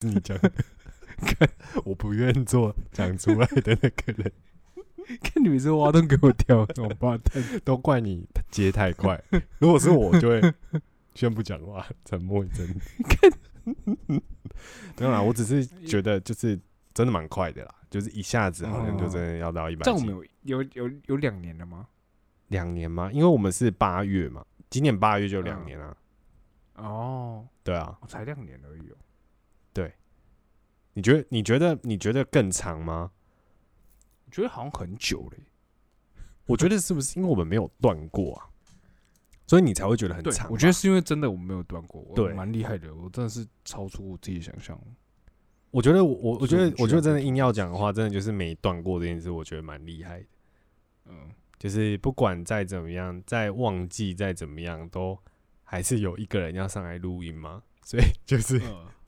你讲，看我不愿做讲出来的那个人，看你每次挖洞给我跳，怎么办？都怪你接太快。如果是我，就会先不讲话，沉默一阵。没有啦，我只是觉得就是真的蛮快的啦，就是一下子好像就真的要到一百集。这样我们有有有有两年了吗？两年吗？因为我们是八月嘛，今年八月就两年啊。哦，对啊，才两年而已哦。对，你觉得你觉得你觉得更长吗？我觉得好像很久嘞。我觉得是不是因为我们没有断过啊，所以你才会觉得很长？我觉得是因为真的我们没有断过，对，蛮厉害的。我真的是超出我自己想象。我觉得我我觉得我觉得真的硬要讲的话，真的就是没断过这件事，我觉得蛮厉害的。嗯，就是不管再怎么样，再忘记再怎么样，都还是有一个人要上来录音嘛。所以就是，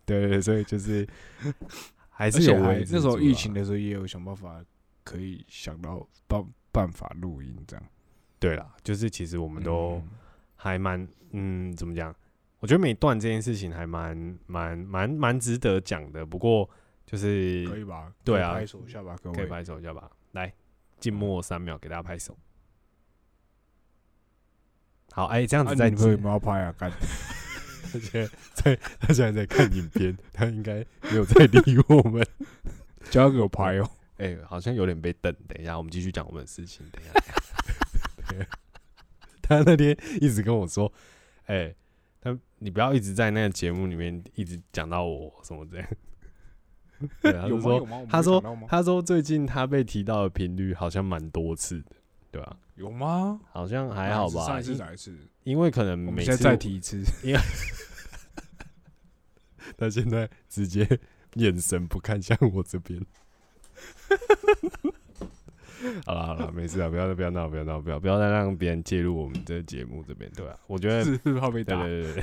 对对对，所以就是 还是有。那时候疫情的时候也有想办法可以想到办办法录音这样。对啦，就是其实我们都还蛮嗯，怎么讲？我觉得每段这件事情还蛮蛮蛮蛮值得讲的，不过就是可以吧？对啊，拍手一下吧，可以拍手一下吧。来，静默三秒，给大家拍手。好，哎，这样子在你为什么要拍啊？干，而且在他现在在看影片，他应该没有在理我们。交给我拍哦。哎，好像有点被瞪。等一下，我们继续讲我们的事情。等一下，他那天一直跟我说，哎。他，你不要一直在那个节目里面一直讲到我什么这样。对，他说，他说，他说最近他被提到的频率好像蛮多次的，对吧？有吗？好像还好吧。上一次哪一次？因为可能每次再提一次，因为他现在直接眼神不看向我这边。好了好了，没事啊，不要不要闹，不要闹，不要不要再让别人介入我们这个节目这边，对吧？我觉得是怕被打，对对对，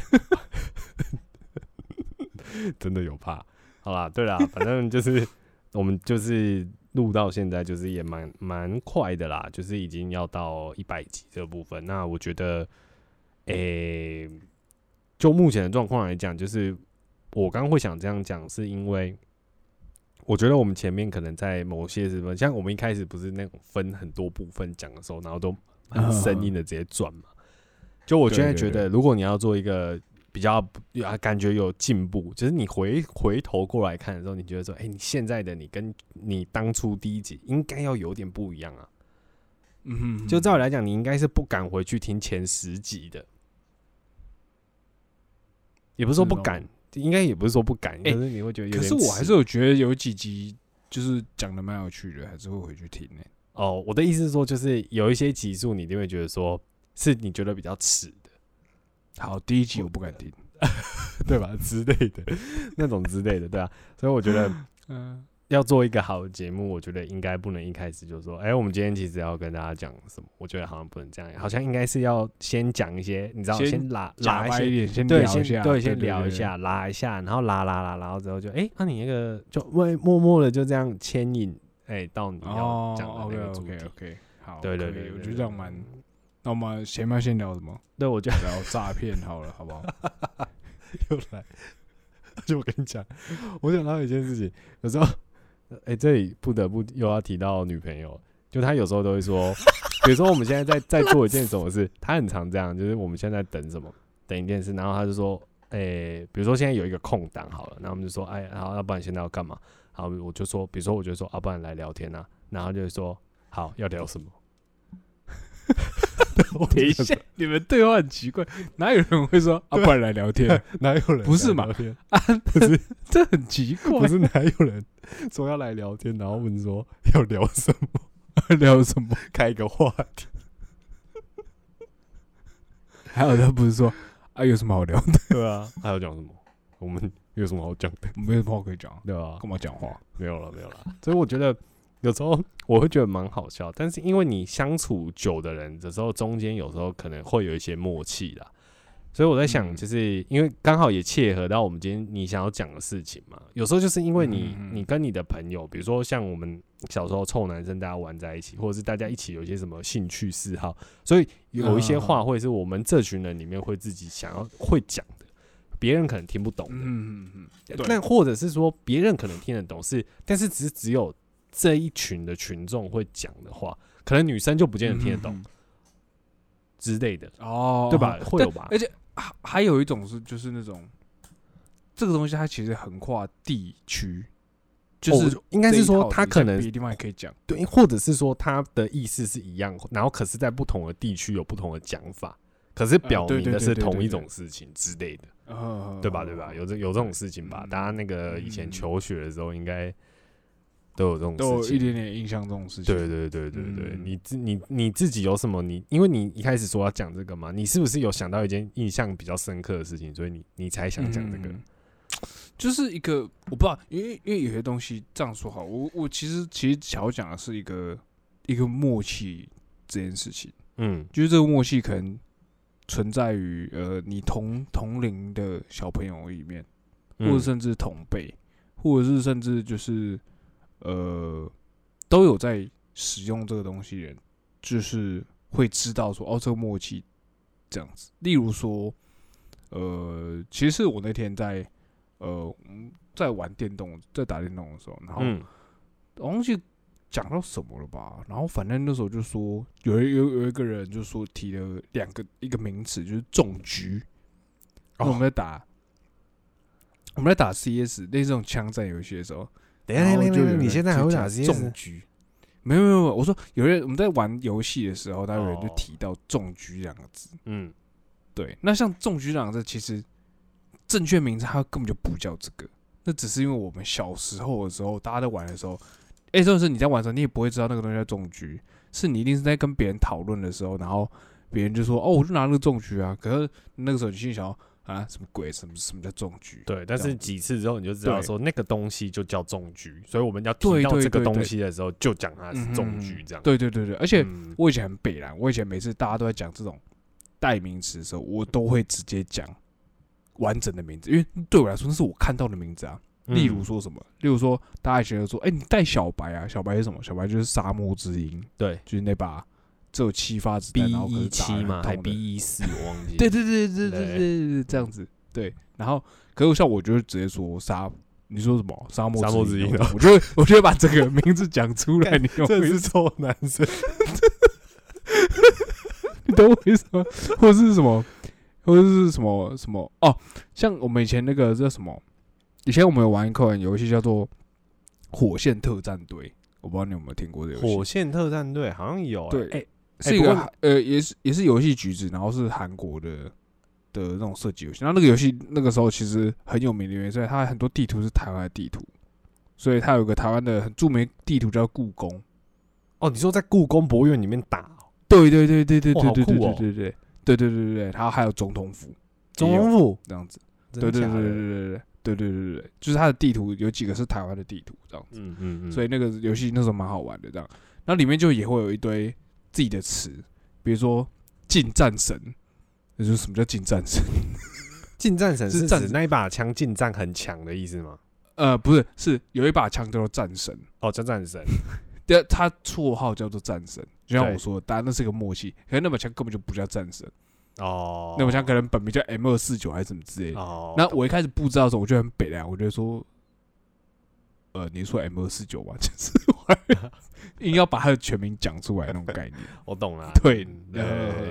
真的有怕。好啦，对啦，反正就是我们就是录到现在，就是也蛮蛮快的啦，就是已经要到一百集这部分。那我觉得，诶，就目前的状况来讲，就是我刚刚会想这样讲，是因为。我觉得我们前面可能在某些什么，像我们一开始不是那种分很多部分讲的时候，然后都很生硬的直接转嘛。就我现在觉得，如果你要做一个比较啊，感觉有进步，就是你回回头过来看的时候，你觉得说，哎，你现在的你跟你当初第一集应该要有点不一样啊。嗯，就照理来讲，你应该是不敢回去听前十集的，也不是说不敢。应该也不是说不敢，可是你会觉得，可是我还是有觉得有几集就是讲的蛮有趣的，还是会回去听呢。哦，我的意思是说，就是有一些集数你一定会觉得说是你觉得比较迟的。好，第一集我不敢听，对吧？之类的那种之类的，对啊。所以我觉得，嗯。要做一个好的节目，我觉得应该不能一开始就说，哎，我们今天其实要跟大家讲什么？我觉得好像不能这样，好像应该是要先讲一些，你知道，先拉拉一些，先对，先对，先聊一下，拉一下，然后拉拉拉，然后之后就，哎，那你那个就默默默的就这样牵引，哎，到你要讲的那个主题。OK，好，对对对，我觉得这样蛮。那我们前面先聊什么？对，我觉得聊诈骗好了，好不好？又来，就我跟你讲，我想到一件事情，有时候。哎，这里不得不又要提到女朋友，就她有时候都会说，比如说我们现在在在做一件什么事，她很常这样，就是我们现在等什么，等一件事，然后她就说，哎，比如说现在有一个空档好了，然后我们就说，哎，好，要不然现在要干嘛？好，我就说，比如说我就说，啊不然来聊天啊，然后就说，好，要聊什么？等一下，你们对话很奇怪，哪有人会说啊？不然来聊天？哪有人不是嘛？啊，不是，这很奇怪。不是哪有人说要来聊天，然后问说要聊什么？聊什么？开一个话题。还有他不是说啊，有什么好聊的？对啊，还要讲什么？我们有什么好讲的？没什么话可以讲，对吧？干嘛讲话？没有了，没有了。所以我觉得。有时候我会觉得蛮好笑，但是因为你相处久的人的时候，中间有时候可能会有一些默契啦，所以我在想，就是因为刚好也切合到我们今天你想要讲的事情嘛。有时候就是因为你你跟你的朋友，比如说像我们小时候臭男生大家玩在一起，或者是大家一起有一些什么兴趣嗜好，所以有一些话会是我们这群人里面会自己想要会讲的。别人可能听不懂的。嗯嗯嗯，对那或者是说别人可能听得懂是，但是只只有这一群的群众会讲的话，可能女生就不见得听得懂之类的，嗯哦，对吧？会有吧？而且还还有一种是就是那种这个东西它其实横跨地区，就是哦应该是说他可能别的地方也可以讲。对，或者是说他的意思是一样，然后可是在不同的地区有不同的讲法，可是表明的是同一种事情之类的，呃对吧？对吧？有这有这种事情吧？嗯大家那个以前嗯求学的时候，应该都有这种都有事。一点点印象这种事情。对对对对对，嗯你自你你自己有什么？你因为你一开始说要讲这个嘛，你是不是有想到一件印象比较深刻的事情，所以你你才想讲这个？嗯就是一个我不知道，因为因为有些东西这样说好，我我其实其实想要讲的是一个一个默契这件事情，嗯就是这个默契可能存在于呃你同同龄的小朋友里面，或者嗯甚至同辈，或者是甚至就是呃都有在使用这个东西的人，就是会知道说哦这个默契这样子。例如说，呃，其实我那天在呃嗯在玩电动，在打电动的时候，然后忘记讲到什么了吧？然后反正那时候就说有一有有一个人就说提了两个一个名词，就是重局。然后我们在打、我们在打 CS 类似这种枪战游戏的时候，等一下，等下等下，你现在还会打就讲 CS？重局？没有没有没有，我说有人我们在玩游戏的时候，他有人就哦提到中局两个字。嗯对，那像中局两个字，其实正确名字它根本就不叫这个，那只是因为我们小时候的时候，大家在玩的时候，哎、这种是你在玩的时候，你也不会知道那个东西叫中局，是你一定是在跟别人讨论的时候，然后别人就说，哦，我就拿那个中局啊，可是那个时候你心里想要啊，什么鬼，什么什么叫重局？对，但是几次之后你就知道说那个东西就叫重局，所以我们要提对到这个东西的时候，就讲它是重嗯局这样。对对对对，而且嗯我以前很北蓝，我以前每次大家都在讲这种代名词的时候，我都会直接讲完整的名字，因为对我来说那是我看到的名字啊。例如嗯说什么，例如说大家以前就说，哎、你带小白啊，小白是什么？小白就是沙漠之鹰，对就是那把只有七发子弹，然后一七嘛，还 B 一四，我忘记。对对对对对对对，这样子。对，然后可是像我就是直接说沙，你说什么沙漠沙漠之鹰？我觉得我觉得把这个名字讲出来，你这是臭男生。你懂我意思吗？或者是什么，或者是什么什么哦？像我们以前那个叫什么？以前我们有玩一款游戏叫做《火线特战队》，我不知道你有没有听过这个游戏？《火线特战队》好像有、啊。对，哎、是一个呃，也是也是游戏橘子，然后是韩国的的那种射击游戏。然后那个游戏那个时候其实很有名的原因，所以它很多地图是台湾的地图，所以它有个台湾的很著名地图叫故宫。哦，你说在故宫博物院里面打哦对对对对对哇对对对对对对对对对对对，然后还有总统府总统府，这样子。对对对对对对对对对对对，就是它的地图有几个是台湾的地图这样子。嗯嗯嗯，所以那个游戏那时候蛮好玩的，这样。那里面就也会有一堆自己的词，比如说“近战神”，也就是什么叫近战神？近战神 是指那一把枪近战很强的意思吗？呃，不是，是有一把枪叫做战神，哦，叫战神。对，他绰号叫做战神。就像我说的，当然那是个默契，可是那把枪根本就不叫战神，哦，那把枪可能本名叫 M 二四九还是什么之类的。哦，那我一开始不知道的时候，我就很北凉，我就说，呃，你说 M 二四九吧，就是硬要把他的全名讲出来那种概念。我懂了。对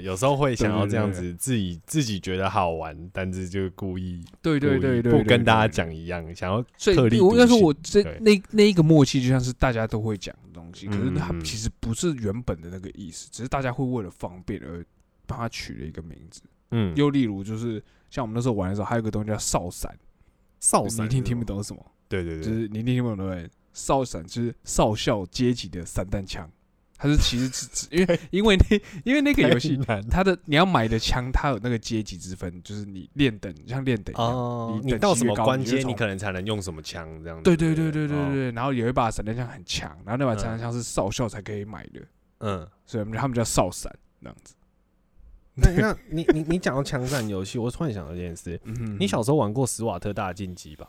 有时候会想要这样子，自己自己觉得好玩，但是就故意对对对对，不跟大家讲一样，想要特立我应该说，我这那那一个默契就像是大家都会讲的东西，可是它嗯嗯其实不是原本的那个意思，只是大家会为了方便而帮他取了一个名字。嗯，又例如就是像我们那时候玩的时候，还有一个东西叫哨伞，你少闪，一定听不。懂什么？对对对，就是你一定听不懂对不对？哨伞就是少校阶级的散弹枪，它是其实是指因为因为那因为那个游戏它的你要买的枪，它有那个阶级之分，就是你练等像练等一样。哦，你你到什么关阶，你可能才能用什么枪这样子。对对对对哦对对对，然后有一把散弹枪很强，然后那把散弹枪是少校才可以买的，嗯，所以我们他们叫少闪那样子。那那你你你讲到枪战游戏，我突然想到一件事，嗯你小时候玩过史瓦特大晋级吧？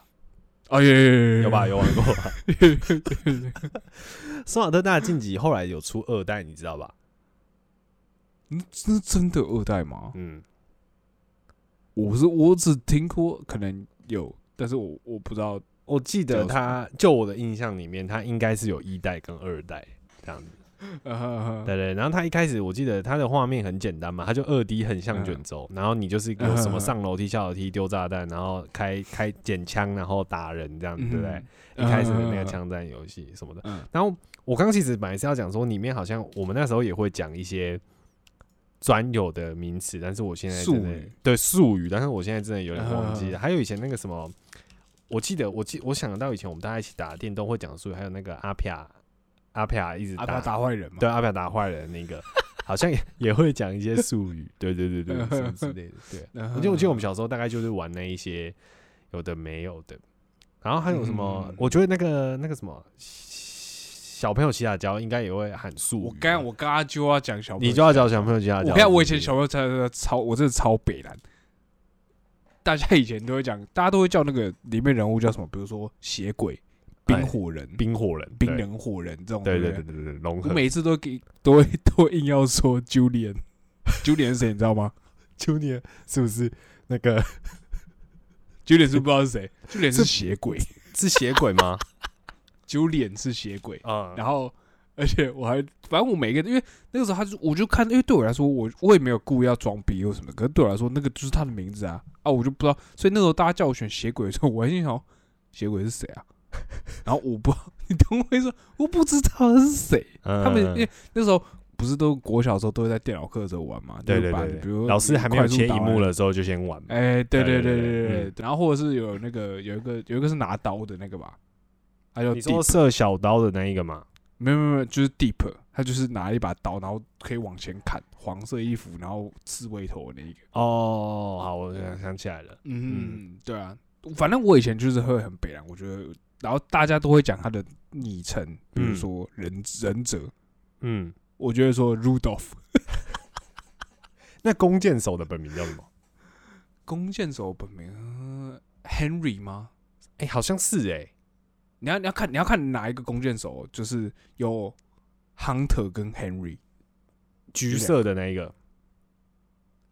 哦有有有有吧？有玩过吧？有？史瓦特大晋级后来有出二代，你知道吧？嗯，这 真的二代吗？嗯，我是我只听过可能有，但是我我不知道。我记得他，就我的印象里面，他应该是有一代跟二代这样子。呃，对对，然后他一开始我记得他的画面很简单嘛，他就二 D 很像卷轴，然后你就是有什么上楼梯、下楼梯、丢炸弹，然后开开捡枪，然后打人这样子，对不对？一开始的那个枪战游戏什么的。嗯然后我刚其实本来是要讲说，里面好像我们那时候也会讲一些专有的名词，但是我现在真的术语对术语，但是我现在真的有点忘记嗯了。还有以前那个什么，我记得我记我想到以前我们大家一起打电动会讲术语，还有那个阿皮亚阿皮亚一直阿打打坏人嘛？对，阿表打坏人那个，好像也也会讲一些术语，对对对对，什么之类的。对，嗯我记得我记得我们小时候大概就是玩那一些有的没有的，然后还有什么？嗯我觉得那个那个什么小朋友骑大胶应该也会喊术语吧。我刚我刚刚就要讲小朋友，你就要讲小朋友骑大胶。我看我以前小朋友才超，我真的超北蓝。大家以前都会讲，大家都会叫那个里面人物叫什么？比如说血鬼、冰火人、冰火人，冰人火人这种。对对不对对对对，融合。我每次都给 都会都会硬要说 Julian。Julian 是谁？你知道吗？Julian 是不是那个？Julian 是不知道是谁，Julian 是血鬼是血鬼吗？，Julian 是血鬼。啊，然后，而且我还，反正我每个，因为那个时候他就，我就看，因为对我来说，我我也没有故意要装逼或什么，可是对我来说，那个就是他的名字啊啊，我就不知道，所以那时候大家叫我选血鬼的时候，我还心想，血鬼是谁啊？然后我不，你懂我意思？我不知道他是谁。他他们因为那时候不是都国小的时候都会在电脑课的时候玩嘛，对就是对对比如老师还没有切荧幕了。的时候就先玩嘛。哎，对对对对对然后或者是有那个有一个有一个是拿刀的那个吧，还有你说射小刀的那一个吗？没有没有没有，就是 Deep，他就是拿一把刀，然后可以往前砍，黄色衣服，然后刺猬头的那一个。哦，好，我想想起来了。嗯，对啊，反正我以前就是会很北凉，我觉得，然后大家都会讲他的昵称，比如嗯。说忍忍者，嗯，我觉得说 Rudolph 那弓箭手的本名叫什么？弓箭手本名、呃 Henry 吗？哎、好像是哎、你要你要看你要看哪一个弓箭手，就是有 Hunter 跟 Henry，橘色的那一个。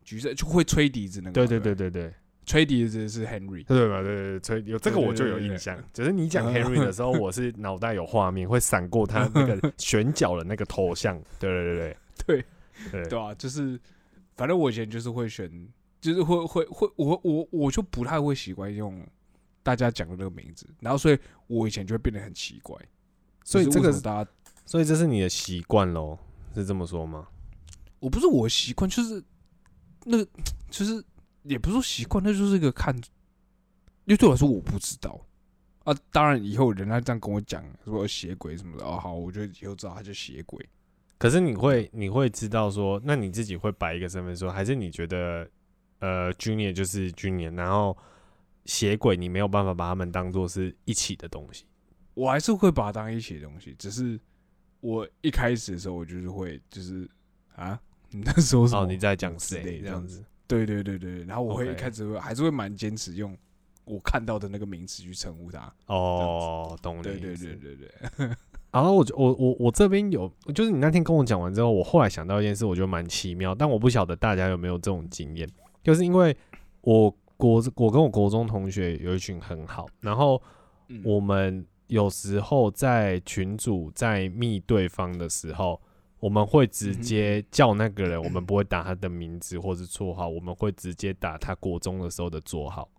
橘色就会吹笛子那个，对对对对？对对，吹笛子是 Henry，对吧？对对对，所以有这个我就有印象。只是你讲 Henry 的时候，我是脑袋有画面，会闪过他那个选角的那个头像。对对对对对对对啊，就是反正我以前就是会选，就是会会会，我我我就不太会习惯用大家讲的那个名字，然后所以我以前就会变得很奇怪。所以这个是大家，所以这是你的习惯喽，是这么说吗？我不是我的习惯，就是那就是也不是说习惯，那就是一个看，因为对我来说我不知道啊。当然以后人家这样跟我讲说血鬼什么的，哦好，我就以后知道他叫血鬼。可是你会你会知道说，那你自己会摆一个身份说，还是你觉得呃，Junior 就是 Junior，然后血鬼你没有办法把他们当做是一起的东西。我还是会把它当一起的东西，只是我一开始的时候，我就是会就是啊，你在说什么？哦，你在讲之谁类这样子？对对对对，然后我会一开始会还是会蛮坚持用我看到的那个名词去称呼他。哦，懂了对对对对对，然后我就我我我这边有，就是你那天跟我讲完之后，我后来想到一件事，我觉得蛮奇妙，但我不晓得大家有没有这种经验，就是因为我国我跟我国中同学有一群很好，然后嗯我们有时候在群组在密对方的时候，我们会直接叫那个人，我们不会打他的名字或是绰号，我们会直接打他国中的时候的座号。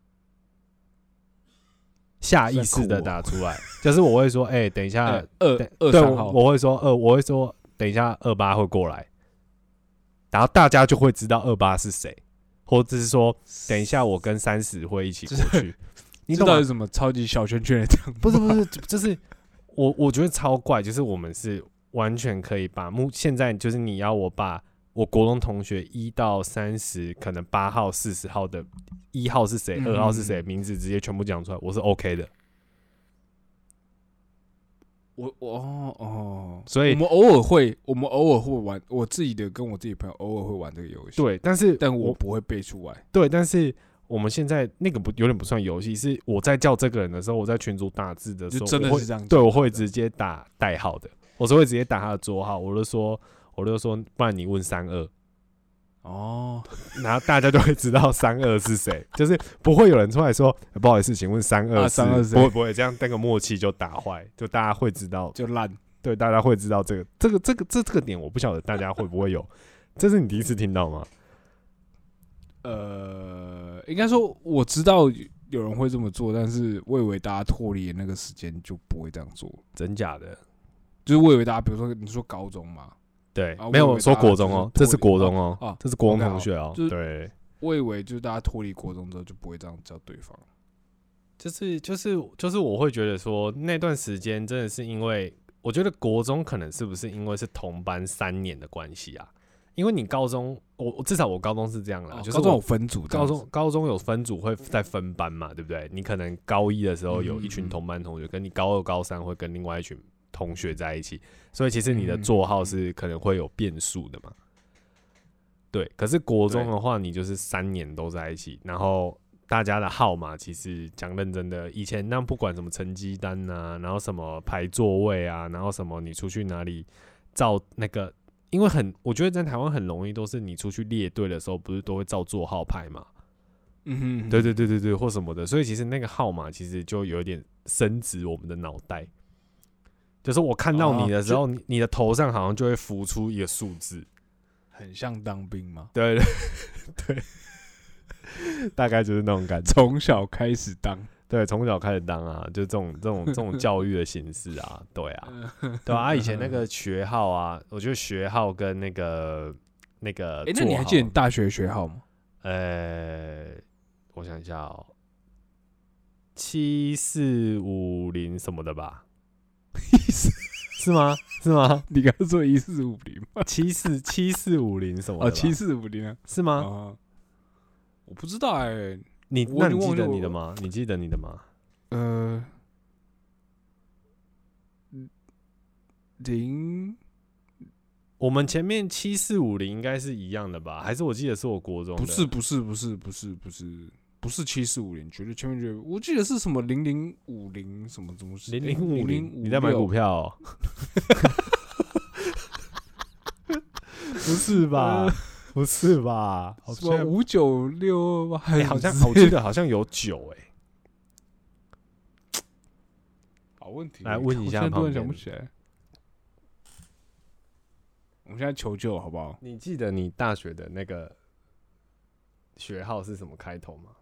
下意识的打出来，就是我会说，哎、等一下，呃二二三号，我会说二，我会说等一下二八会过来，然后大家就会知道二八是谁，或者是说等一下我跟三十会一起过去，你懂吗这到底？什么超级小圈圈的？不是不是，就是我我觉得超怪，就是我们是完全可以把目现在就是你要我把我国中同学一到三十，可能八号、四十号的一号是谁，嗯二号是谁，名字直接全部讲出来，我是 OK 的。我我哦哦，所以我们偶尔会，我们偶尔会玩我自己的，跟我自己朋友偶尔会玩这个游戏，，对，但是但我不会背出来。对，但是我们现在那个不有点不算游戏，是我在叫这个人的时候，我在群组打字的时候，真的是这样对，我会直接打代号的，我是会直接打他的桌号，我就说，我就说，不然你问三二，哦，然后大家就会知道三二是谁，就是不会有人出来说、呃不好意思，请问三二啊是32是谁不会不会这样，那个默契就打坏，就大家会知道，就烂。对，大家会知道这个这个这个这这个点，我不晓得大家会不会有，这是你第一次听到吗？呃，应该说我知道有人会这么做，但是我以为大家脱离那个时间就不会这样做。真假的？就是我以为大家，比如说你说高中嘛，对，啊没有说国中哦，这是国中哦，啊这是国中同学哦，就是对，我以为就是大家脱离国中之后就不会这样叫对方。就是就是就是我会觉得说那段时间真的是因为，我觉得国中可能是不是因为是同班三年的关系啊？因为你高中，我我至少我高中是这样啦，就是哦高中有分组高中高中有分组会再分班嘛，对不对？你可能高一的时候有一群同班同学，跟你高二高三会跟另外一群同学在一起，所以其实你的座号嗯是可能会有变数的嘛。对，可是国中的话，你就是三年都在一起，然后大家的号码其实讲认真的，以前那不管什么成绩单呐、然后什么排座位啊，然后什么你出去哪里照那个，因为很我觉得在台湾很容易都是你出去列队的时候，不是都会照座号排嘛？嗯哼，对对对对对，或什么的，所以其实那个号码其实就有点升值我们的脑袋。就是我看到你的时候，你你的头上好像就会浮出一个数字，很像当兵吗，对对 对，大概就是那种感觉。从小开始当，对，从小开始当啊，就这种这种这种教育的形式啊，对啊，对啊。啊以前那个学号啊，我觉得学号跟那个那个哎，那你还记得你大学学号吗？呃，我想一下哦，七四五零什么的吧？是吗？是吗？你刚刚说一四五零吗？七四七四五零什么的哦，七四五零啊，是吗？啊，我不知道哎，你那你记得你的吗？你记得你的吗？呃，零我们前面七四五零应该是一样的吧？还是我记得是我国中？不是不是不是不是不是不是七四五零，绝对千面绝对，我记得是什么零零五零什么东西，零零五零零，你在买股？票、哦？不是吧？不是吧？好什么像五九六哎、好像我记得好像有九哎、好问题，来问一下旁边想不起来。我们现在求救好不好？你记得你大学的那个学号是什么开头吗？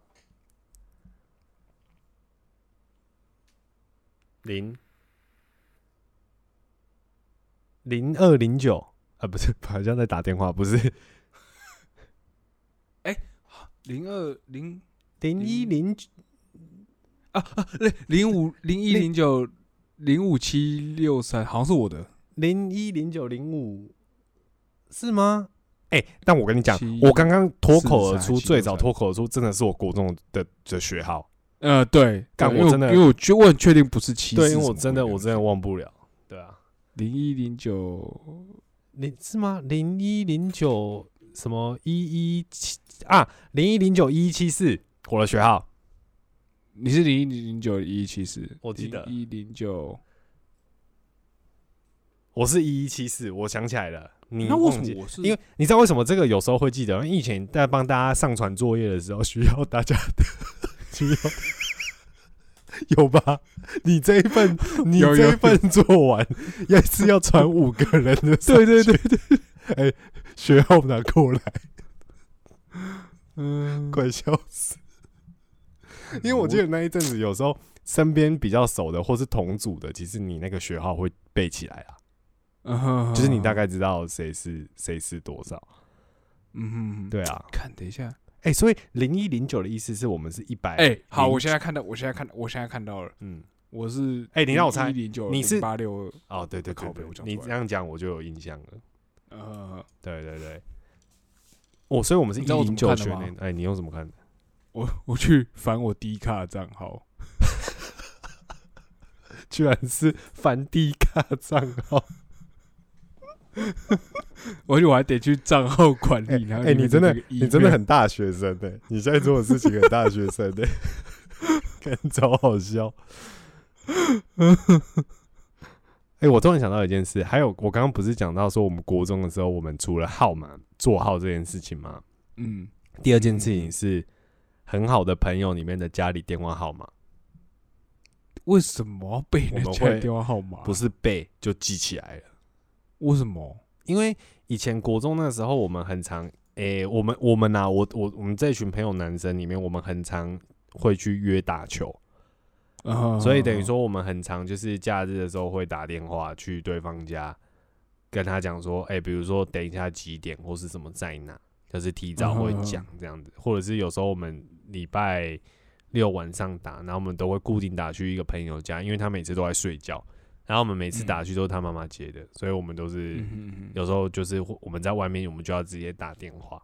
零零二零九啊，不是，好像在打电话，不是 哎，零二零零一零零五零一零九零五七六三，好像是我的。零一零九零五是吗？哎、但我跟你讲，我刚刚脱口而出，最早脱口而出，真的是我国中的的学号。呃，对，对因为干我真的因为我确我很确定不是七，对，因为我真的我真的忘不了。对啊，零一零九零是吗？零一零九什么一一七啊？零一零九一一七四，我的学号。你是零一零九一一七四，我记得一零九。我是一一七四，我想起来了。你那为？什么我是？因为你知道为什么这个有时候会记得？因为以前在帮大家上传作业的时候，需要大家的，需要有吧？你这一份，你 有。有这一份做完，也是要传五个人的。对对对对，哎，学号拿过来，嗯，快笑死！因为我记得那一阵子，有时候身边比较熟的或是同组的，其实你那个学号会背起来啊，嗯，就是你大概知道谁是谁是多少。嗯哼，对啊，看，等一下，哎、所以零一零九的意思是我们是一百。哎，好，我现在看到，我现在看，我现在看到了，嗯，我是，哎你让我猜零九，你是八六，哦，对对对靠北对我讲出来你这样讲我就有印象了。呃，对对对，哦，所以我们是一零九学年。哎、你用什么看的？我我去翻我低卡账号，居然是梵蒂卡账号。而 且我还得去账号管哎理，然后哎、你真的那个你真的很大学生哎、你现在做的事情很大学生哎、看超好笑。哎、我突然想到一件事，还有我刚刚不是讲到说我们国中的时候，我们除了号码座号这件事情吗？嗯，第二件事情是很好的朋友里面的家里电话号码，为什么要背人家电话号码？不是背就记起来了。为什么？因为以前国中那时候，我们很常，诶、我们我们呐、我我我们这群朋友男生里面，我们很常会去约打球，啊所以等于，说我们很常就是假日的时候会打电话去对方家，跟他讲说，诶、比如说等一下几点或是什么在哪，就是提早会讲这样子，或者是有时候我们礼拜六晚上打，然后我们都会固定打去一个朋友家，因为他每次都在睡觉，然后我们每次打去都是他妈妈接的，所以我们都是。有时候就是我们在外面，我们就要直接打电话，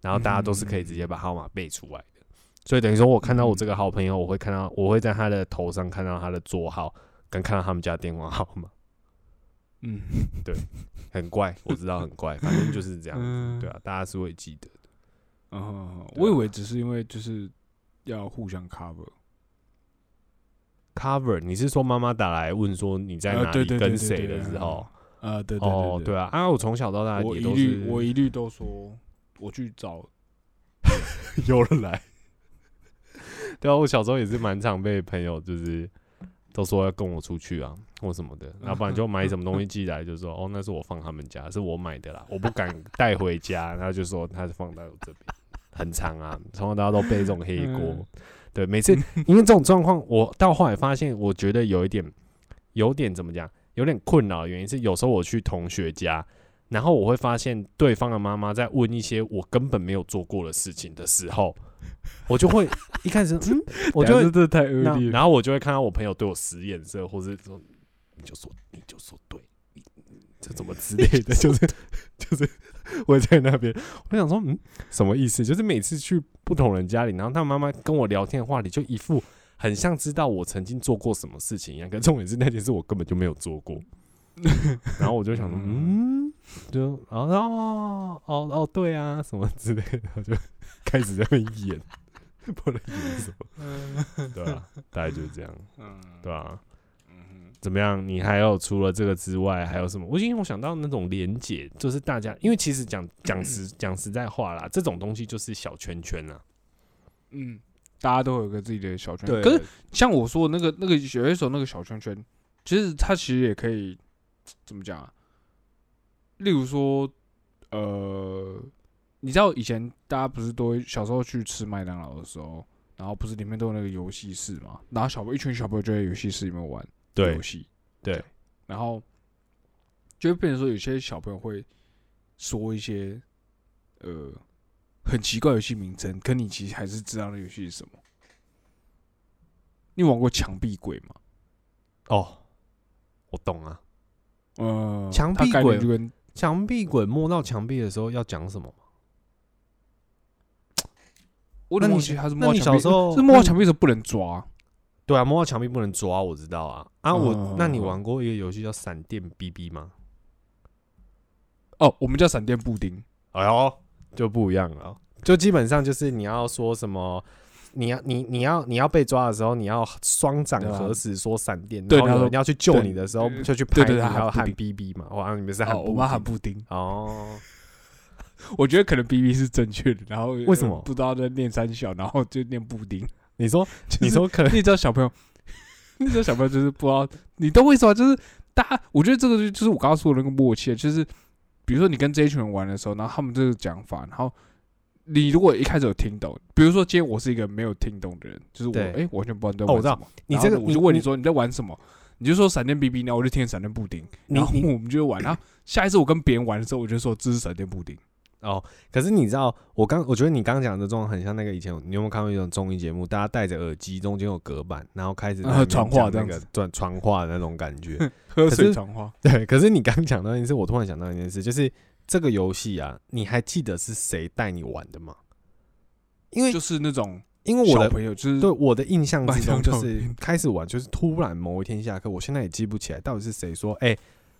然后大家都是可以直接把号码背出来的。所以等于说，我看到我这个好朋友，我会看到，我会在他的头上看到他的座号，跟看到他们家电话号码，嗯，对很怪，我知道很怪，反正就是这样子，嗯对啊，大家是会记得的。啊，对啊我以为只是因为就是要互相 cover，Cover，你是说妈妈打来问说你在呃哪里跟谁的时候？啊，对对哦，对对啊，啊，我从小到大我一也都是律我一律都说我去找，有人来。对啊，我小时候也是蛮常被朋友就是都说要跟我出去啊或什么的，要不然就买什么东西寄来，就说哦那是我放他们家，是我买的啦，我不敢带回家，然后就说他是放在我这边，很长啊，从小到大都背这种黑锅。嗯对，每次 因为这种状况，我到后来发现，我觉得有一点，有点怎么讲，有点困扰的原因是，有时候我去同学家，然后我会发现对方的妈妈在问一些我根本没有做过的事情的时候，我就会一开始，嗯，我就会这太恶劣。然后我就会看到我朋友对我使眼色，或是说你就说你就说对，这怎么之类的，就是 就是 我在那边，我想说嗯什么意思？就是每次去不同人家里，然后他妈妈跟我聊天的话里，就一副很像知道我曾经做过什么事情一样，可重点是那件事我根本就没有做过。然后我就想说，嗯，就哦哦哦哦，对啊，什么之类的，我就开始在那边演，不能演什么。对啊，大概就是这样，嗯，对啊，嗯怎么样？你还有除了这个之外，还有什么？我因为我想到那种连结，就是大家，因为其实讲讲实讲实在话啦，这种东西就是小圈圈啊。嗯，大家都有个自己的小圈圈。可是像我说的那个那个有一首那个小圈圈，其实它其实也可以怎么讲啊？例如说，呃，你知道以前大家不是都会小时候去吃麦当劳的时候，然后不是里面都有那个游戏室嘛？然后小朋友一群小朋友就在游戏室里面玩对游戏，对，然后就会变成说有些小朋友会说一些呃很奇怪的游戏名称，可你其实还是知道那游戏是什么。你玩过墙壁鬼吗？哦，我懂啊。呃，墙壁鬼就跟墙壁鬼摸到墙壁的时候要讲什么吗？那你我有点忘记它是那你摸墙壁，小时候是摸到墙壁的时候不能抓。对啊，摸到墙壁不能抓，我知道啊。啊，我、嗯那你玩过一个游戏叫闪电 BB 吗？哦，我们叫闪电布丁。哎呦，就不一样了。就基本上就是你要说什么，你要你你要你要被抓的时候，你要双掌合十说闪电，对然后有人要去救对你的时候就去拍你，对对他要喊喊布 BB 嘛。哇，你们是喊我们喊丁布丁。哦，我觉得可能 B B 是正确的，然后为什么呃不知道在念三小，然后就念布丁。你说 就是你说可能你知道小朋友，你知道小朋友就是不知道，你懂我意思吗？就是大家，我觉得这个就就是我刚刚说的那个默契，就是比如说你跟这一群人玩的时候，然后他们这个讲法，然后你如果一开始有听懂，比如说今天我是一个没有听懂的人，就是我对哎、完全不知道你在玩什么，你这个我就问你说你在玩什么，你就说闪电 BB，然后我就听闪电布丁，然后我们就玩，然后下一次我跟别人玩的时候，我就说这是闪电布丁，哦，可是你知道，我刚我觉得你刚刚讲的这种很像那个以前，你有没有看过一种综艺节目，大家戴着耳机，中间有隔板，然后开始传话这样子那个传传话的那种感觉。喝可是水传话，对，可是你刚讲到一件事，我突然想到一件事，就是这个游戏啊，你还记得是谁带你玩的吗？因为就是那种因为我的朋友，就是对我的印象之中，就是开始玩，就是突然某一天下课，我现在也记不起来到底是谁说，哎、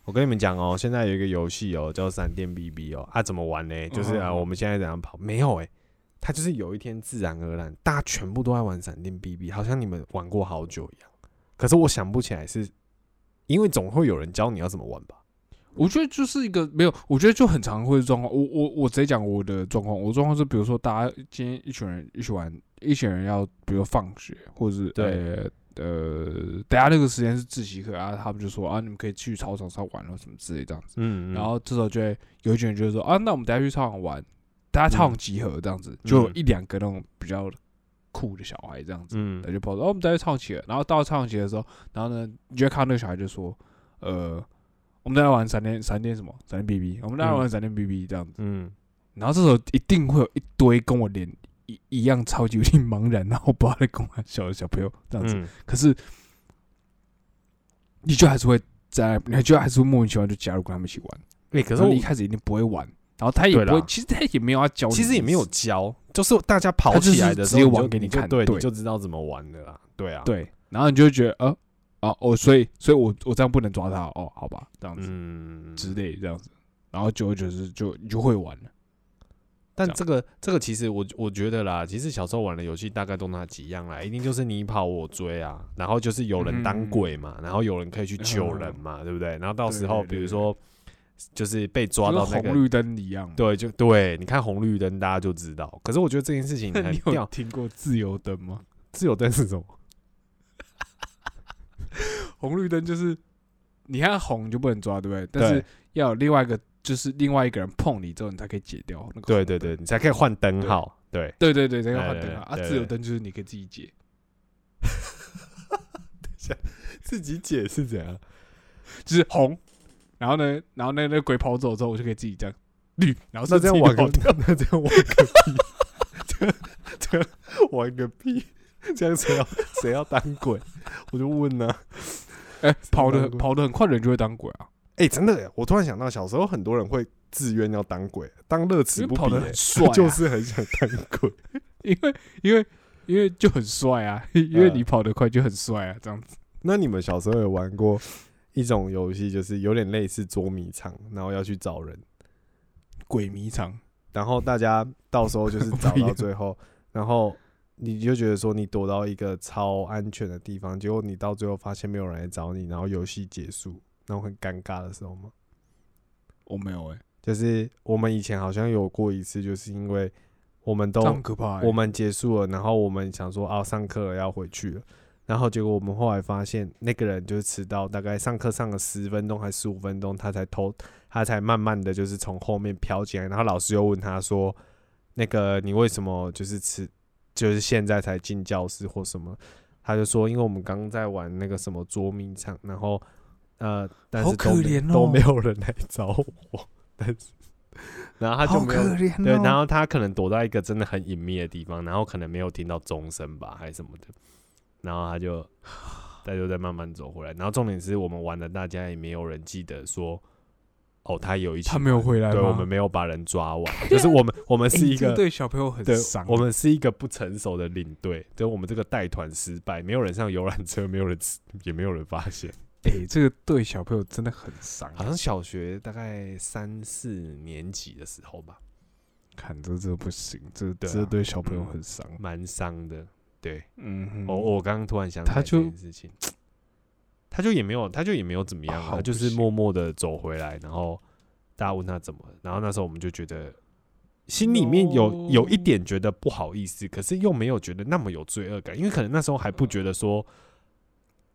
我跟你们讲哦，现在有一个游戏哦，叫闪电 BB 哦，啊，怎么玩呢？就是啊，我们现在怎样跑？没有哎、他就是有一天自然而然，大家全部都在玩闪电 BB，好像你们玩过好久一样。可是我想不起来是因为总会有人教你要怎么玩吧？我觉得就是一个没有，我觉得就很常会的状况。我我我直接讲我的状况，我状况是，比如说大家今天一群人一起玩，一群人要比如放学，或者是对呃呃，大家那个时间是自习课啊，他们就说啊，你们可以去操场上玩了什么之类这样子。嗯，然后这时候就会有一群人就会说啊，那我们等下去操场玩，大家操场集合这样子，就一两个那种比较酷的小孩这样子，嗯。他就跑说哦，我们等下去操场集合。然后到操场集合的时候，然后呢，你就会看到那个小孩就说，呃，我们等下玩闪电闪电什么？闪电 BB，我们等下玩闪电 BB 这样子。嗯，然后这时候一定会有一堆跟我脸一一样超级有点茫然，然后不知道在跟我小的小朋友这样子。嗯可是你就还是会在，你就还是会莫名其妙就加入跟他们一起玩。对，可是一开始一定不会玩，然后他也不会，其实他也没有要教，其实也没有教，就是大家跑起来的时候，玩给你看你对，就知道怎么玩的啦。对啊，，对，然后你就会觉得，呃，啊，哦，所以，所以我我这样不能抓他，哦，好吧，这样子、嗯，之类这样子，然后久而久之就你就会玩了。但这个这个其实我我觉得啦，其实小时候玩的游戏大概都那几样啦，一定就是你跑我追啊，然后就是有人当鬼嘛，然后有人可以去救人嘛，对不对？然后到时候比如说就是被抓就到那个，红绿灯一样。对，就对，你看红绿灯大家就知道。可是我觉得这件事情那很你有，听过自由灯吗？自由灯是什么？红绿灯就是你看红就不能抓，对不对？但是要有另外一个，就是另外一个人碰你之后，你才可以解掉那个。对对对，，你才可以换灯号。对，对对对，才可以换灯号。啊，自由灯就是你可以自己解，等下自己解是怎样？就是红，然后呢，然后那那鬼跑走之后，我就可以自己这样绿，然后那这样玩个 那这样玩个屁，这样这玩个屁，这样谁要谁要当鬼？我就问呢、哎，跑的跑的很快的人就会当鬼啊，哎、真的耶，我突然想到，小时候很多人会自愿要当鬼，当乐因此跑的很，帅啊，就是很想当鬼。因为因为因为就很帅啊，因为嗯你跑得快就很帅啊，这样子。那你们小时候有玩过一种游戏，就是有点类似捉迷藏，然后要去找人，鬼迷藏，然后大家到时候就是 找到最后，然后你就觉得说你躲到一个超安全的地方，结果你到最后发现没有人来找你，然后游戏结束，那种很尴尬的时候吗？我没有哎，就是我们以前好像有过一次，就是因为我们都很可怕欸。我们结束了，然后我们想说啊，上课了要回去了，然后结果我们后来发现那个人就是迟到，大概上课上了十分钟还十五分钟，他才偷，他才慢慢的就是从后面飘进来，然后老师又问他说，那个你为什么就是迟，就是现在才进教室或什么？他就说，因为我们刚刚在玩那个什么捉迷藏，然后呃，但好是都都没有人来找我，但是然后他就没有哦。对，然后他可能躲在一个真的很隐秘的地方，然后可能没有听到钟声吧，还是什么的，然后他就 他就再慢慢走回来。然后重点是我们玩的，大家也没有人记得说，哦，他有一起他没有回来对我们没有把人抓完，就是我们我们是一个。欸对小朋友很对伤，，我们是一个不成熟的领队，就我们这个带团失败，没有人上游览车，没有人，也没有人发现。哎，这个对小朋友真的很伤。好像小学大概三四年级的时候吧，看这这不行，这这对小朋友嗯很伤。蛮伤的。对，嗯哼，我我刚刚突然想起来这件事情，他就也没有，他就也没有怎么样啊，好不就是默默的走回来，然后大家问他怎么，然后那时候我们就觉得心里面有有一点觉得不好意思，可是又没有觉得那么有罪恶感，因为可能那时候还不觉得说，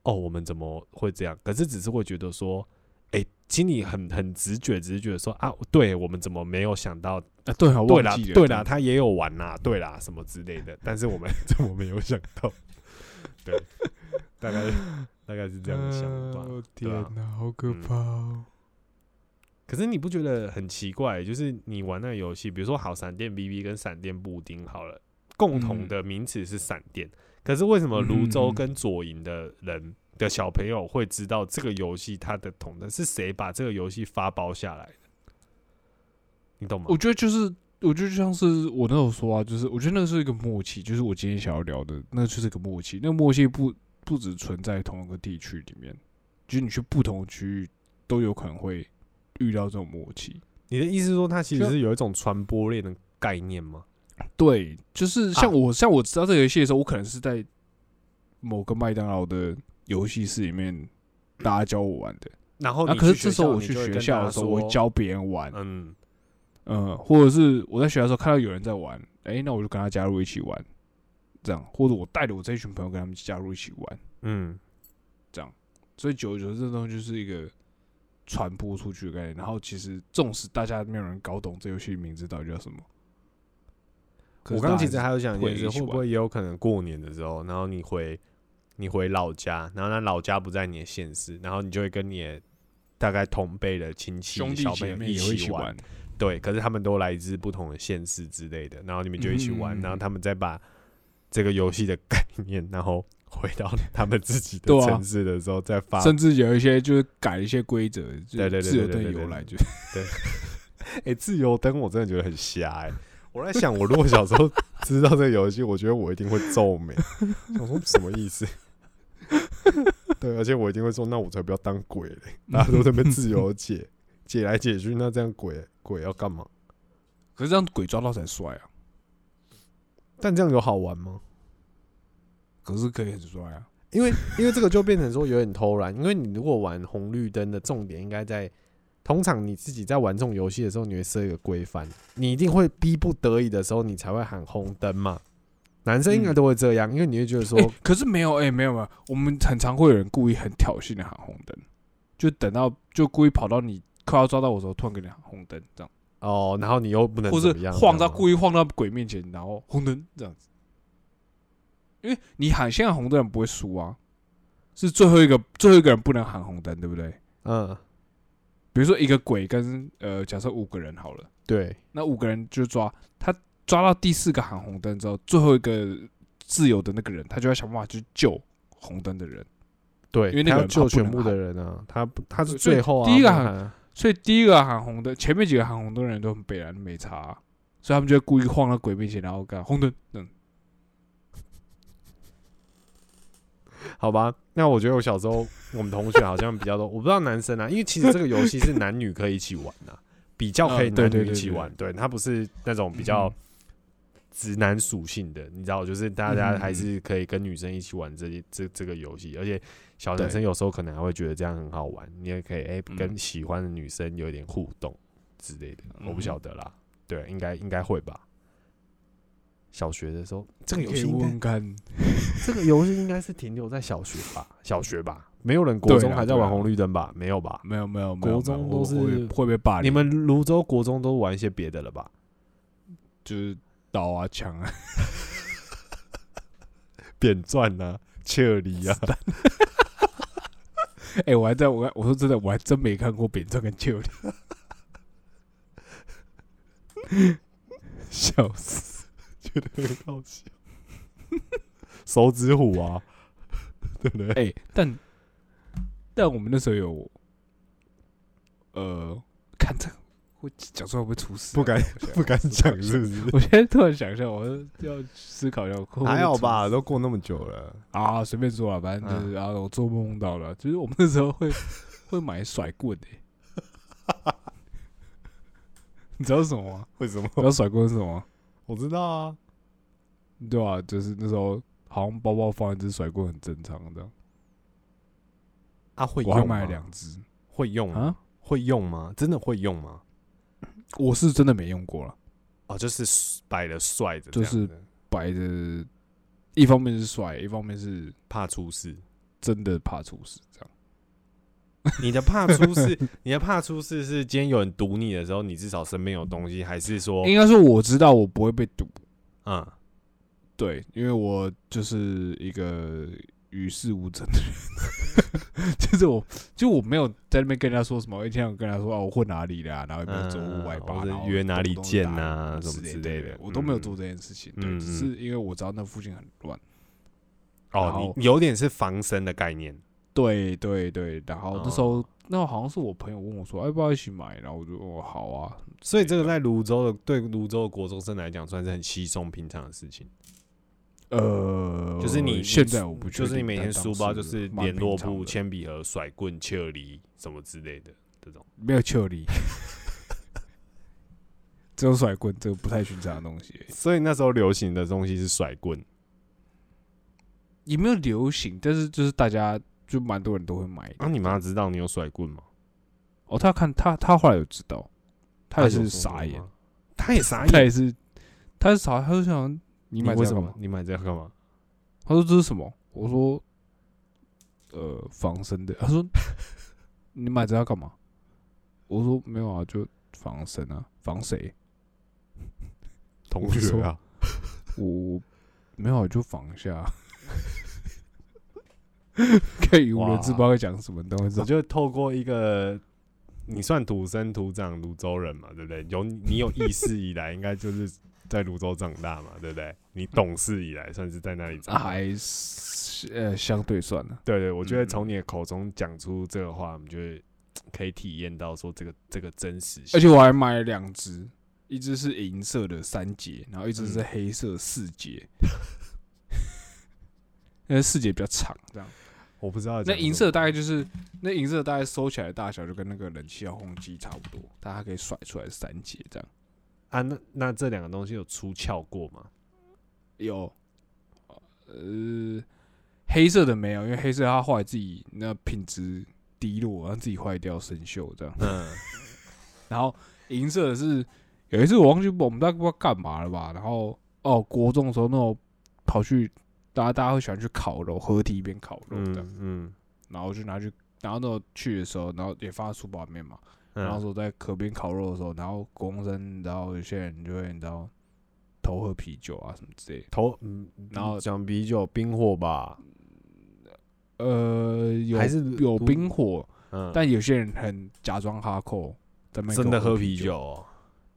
哦，我们怎么会这样？可是只是会觉得说，哎、心里很很直觉，只是觉得说啊，对我们怎么没有想到啊，对啊，对啦，对啦，他也有玩啦，对啦，什么之类的，但是我们 怎么没有想到？对，大概大概是这样想吧。天哪，好可嗯怕哦！可是你不觉得很奇怪？就是你玩那个游戏，比如说好闪电 BB 跟闪电布丁好了，共同嗯的名词是闪电，可是为什么泸州嗯跟左营的人的小朋友会知道这个游戏它的同的是谁把这个游戏发包下来的？你懂吗？我觉得就是，我觉得就像是我那时候说啊，就是我觉得那是一个默契，就是我今天想要聊的，那就是个默契。那个默契不不只存在同一个地区里面，就是你去不同的区域都有可能会遇到这种默契。你的意思是说，它其实是有一种传播链的概念吗？对，就是像啊我、像我知道这个游戏的时候，我可能是在某个麦当劳的游戏室里面大家教我玩的。啊，然后那可是这时候我去学校的时候，我会教别人玩，嗯，嗯，或者是我在学校的时候看到有人在玩，哎、那我就跟他加入一起玩，这样，或者我带着我这一群朋友跟他们加入一起玩，嗯，这样所以久而久之，这东西就是一个传播出去的概念。然后其实纵使大家没有人搞懂这游戏名字到底叫什么，我刚刚其实还有想一件事，会不会也有可能过年的时候，然后你回你回老家，然后那老家不在你的县市，然后你就会跟你的大概同辈的亲戚、兄弟小朋友姐妹一起起玩，对，可是他们都来自不同的县市之类的，然后你们就一起玩，嗯然后他们再把这个游戏的概念，然后回到他们自己的城市的时候再发。甚至有一些就是改一些规则，就对对对自由灯对对对由来就哎、自由灯我真的觉得很瞎哎、我在想，我如果小时候知道这个游戏，我觉得我一定会皱眉，想说什么意思？对，而且我一定会说，那我才不要当鬼嘞！大家都在那边自由解解来解去，那这样鬼鬼要干嘛？可是这样鬼抓到才帅啊，但这样有好玩吗？可是可以很帅啊，因为因为这个就变成说有点偷懒，因为你如果玩红绿灯的重点应该在，通常你自己在玩这种游戏的时候，你会设一个规范，你一定会逼不得已的时候，你才会喊红灯嘛。男生应该嗯都会这样，因为你会觉得说，哎、可是没有，哎、没有没有，我们很常会有人故意很挑衅的喊红灯，就等到就故意跑到你快要抓到我的时候，突然给你喊红灯，这样，哦，然后你又不能或是怎么样，晃到故意晃到鬼面前，然后红灯这样子。因为你喊现在红灯人不会输啊，是最后一个最后一个人不能喊红灯，对不对？嗯，比如说一个鬼跟呃，假设五个人好了，对，那五个人就抓他抓到第四个喊红灯之后，最后一个自由的那个人，他就要想办法去救红灯的人。对，因为那个救全部的人啊，他他是最后啊，第一个喊所以第一个喊红灯，前面几个喊红灯的人都很北然没差啊、所以他们就会故意晃到鬼面前，然后干红灯，嗯，好吧，那我觉得我小时候我们同学好像比较多，我不知道男生啊，因为其实这个游戏是男女可以一起玩的、比较可以男女一起玩，对，它不是那种比较嗯。直男属性的，你知道，就是大家还是可以跟女生一起玩这些这这个游戏，而且小男生有时候可能还会觉得这样很好玩，你也可以哎、嗯。跟喜欢的女生有一点互动之类的，我不嗯。晓得啦，对，应该应该会吧。小学的时候，这个游戏应该 这个游戏应该是停留在小学吧？小学吧，没有人国中还在玩红绿灯吧？没有吧？没有没有没有，国中都是会会被霸凌，你们泸州国中都玩一些别的了吧？就是刀啊枪啊，扁钻啊、切离啊，哎、我还在我还我说真的，我还真没看过扁钻跟切离，笑死，觉得很好笑。手指虎啊，对不对？哎、但但我们那时候有，呃，看这会讲出来会不会出事、不敢不敢讲是不是？我现在突然想一下，我要思考一下，还好吧，都过那么久了。啊，随便说啊，反正就是啊，我做梦到了，就是我们那时候会会买甩棍的、你知道是什么吗？为什么你？知道甩棍是什么？我知道啊。对啊，就是那时候好像包包放一只甩棍很正常这样，啊，会我还买了用吗？两只会用吗？啊，会用吗？真的会用吗？我是真的没用过了，哦，就是摆的帅的，就是摆的，一方面是帅，一方面是怕出事。真的怕出事这样。你的怕出事，你的怕出事是今天有人堵你的时候，你至少身边有东西，还是说，应该说我知道我不会被堵，嗯，对，因为我就是一个与世无争的人，就是我，就我没有在那边跟人家说什么，一天我跟他说啊，我混哪里的、啊，然后也没有走户外吧，嗯或者然后约哪里见打啊什么之类的我都没有嗯做这件事情，对，嗯只是因为我知道那附近很乱，哦，你有点是防身的概念，对对对，然后那时候、哦那好像是我朋友问我说，哎要不要一起买，然后我就哦好啊，所以这个在泸州的对泸州的国中生来讲，算是很稀松平常的事情。呃，就是你现在我不就是你每天书包就是蛮联络簿、铅笔盒、甩棍、切梨什么之类的这种。没有球梨，只有甩棍，这个不太寻常的东西。所以那时候流行的东西是甩棍。也没有流行，但是就是大家就蛮多人都会买的。那、你妈知道你有甩棍吗？哦，他看他他后来有知道，他也是傻眼，他也傻他眼。也是他是傻，他就想你你买这个干嘛？？你买这个干嘛？他说这是什么？我说呃防身的。他说你买这要干嘛？我说没有啊，就防身啊，防谁？同学啊，我没有啊，就防一下。可以无人知不知道会讲什么东西我。就透过一个，你算土生土长泸州人嘛，对不对？有你有意识以来，应该就是在泸州长大嘛，对不对？你懂事以来，算是在那里长大。还是呃相对算了，对对，我觉得嗯从你的口中讲出这个话，我们就会 可以体验到说这个这个真实性。而且我还买了两只，一只是银色的三节，然后一只是嗯黑色四节。那四节比较长，这样。我不知道那银色大概就是那银色大概收起来的大小就跟那个冷气遥控机差不多，但它可以甩出来三节这样。啊，那那这两个东西有出鞘过吗？有，呃，黑色的没有，因为黑色它后来自己那品质低落，然后自己坏掉生锈这样。嗯，然后银色的是有一次我忘记我们大概不知道干嘛了吧，然后哦国中的时候那种跑去大家大家会喜欢去烤肉，合体一边烤肉的，嗯嗯。然后就拿去，然后那时候去的时候，然后也放在书包里面嘛，然后嗯，说在河边烤肉的时候，然后国中生，然后有些人就会你知道偷喝啤酒啊什么之类的，头嗯，然后讲啤酒冰火吧，呃有还是有冰火，嗯，但有些人很假装哈扣，真的喝啤啤酒、哦，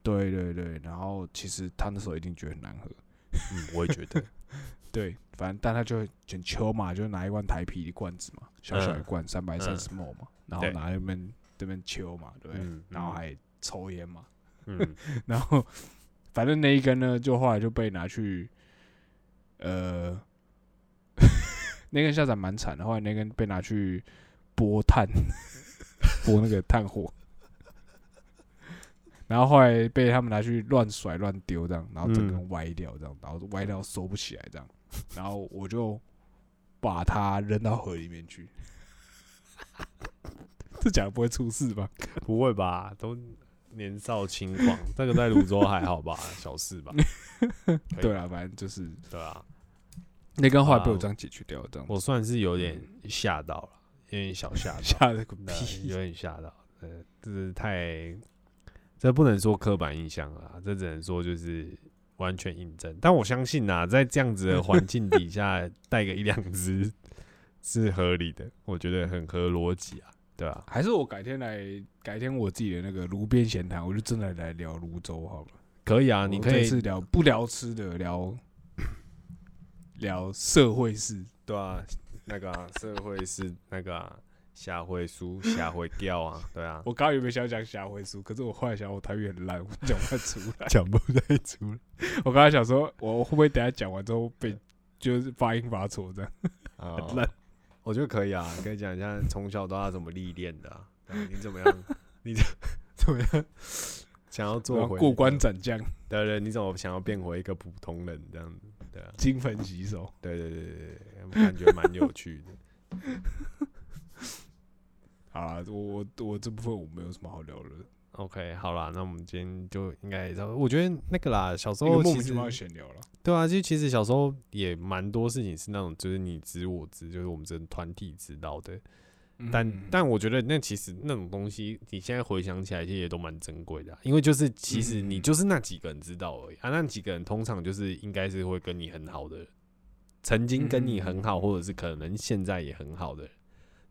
对对对，然后其实他那时候一定觉得很难喝。嗯，我也觉得，对，反正但他就很秋嘛，就拿一罐台啤的罐子嘛，小小一嗯。罐三百三十 ml 嘛，然后拿那边这边秋嘛，对？嗯，然后还抽烟嘛，嗯，然后反正那一根呢，就后来就被拿去，呃，那根下载蛮惨的，后来那根被拿去拨炭，拨那个炭火。然后后来被他们拿去乱甩乱丢这样，然后整根嗯。歪掉这样，然后歪掉收不起来这样，然后我就把它扔到河里面去。这讲不会出事吧？不会吧？都年少轻狂，这个在泸州还好吧，小事吧？对啊，反正就是对啊，那根后来被我啊这样解决掉，这样我算是有点吓到了，有点小吓到，吓了个屁！有点吓到，呃，这是太，这不能说刻板印象啊，这只能说就是完全印证。但我相信啊、在这样子的环境底下，带个一两只 是合理的，我觉得很合逻辑啊，对吧、还是我改天来，改天我自己的那个炉边闲谈，我就真的来聊泸州好了。可以啊，你可以是聊不聊吃的，聊 聊社会事。对啊，那个、啊、社会事那个、啊、下回书、下回掉啊，对啊，我刚刚有没有想讲下回书？可是我后来想，我台语很烂，我讲不太出来。讲不太出来我刚才想说，我会不会等下讲完之后被就是发音发错这样？啊 很烂。我觉得可以啊，可以讲一下从小到大怎么历练的、啊，对啊你怎么样？你怎怎么样？想要做过关斩将，对对，你怎么想要变回一个普通人这样子？对啊，金盆洗手。对对对对对，感觉蛮有趣的。好啦，我我我这部分我没有什么好聊的，OK，好啦，那我们今天就应该差不多，我觉得那个啦，小时候其实莫名其妙闲聊了。对啊，就其实小时候也蛮多事情是那种就是你知我知，就是我们这种团体知道的。但嗯但我觉得那其实那种东西，你现在回想起来，其实也都蛮珍贵的啊、因为就是其实你嗯就是那几个人知道而已啊，那几个人通常就是应该是会跟你很好的，曾经跟你很好，嗯或者是可能现在也很好的人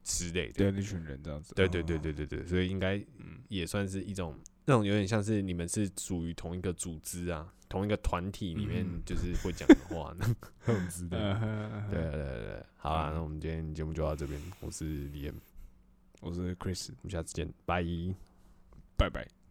之类的。对那群人这样子。对对对哦对对对，所以应该嗯也算是一种那种有点像是你们是属于同一个组织啊，同一个团体里面嗯就是会讲的话那那种之类的。对对对对，好啦，嗯那我们今天节目就到这边，我是李 M，，我是 Chris，我们下次见，拜。拜拜。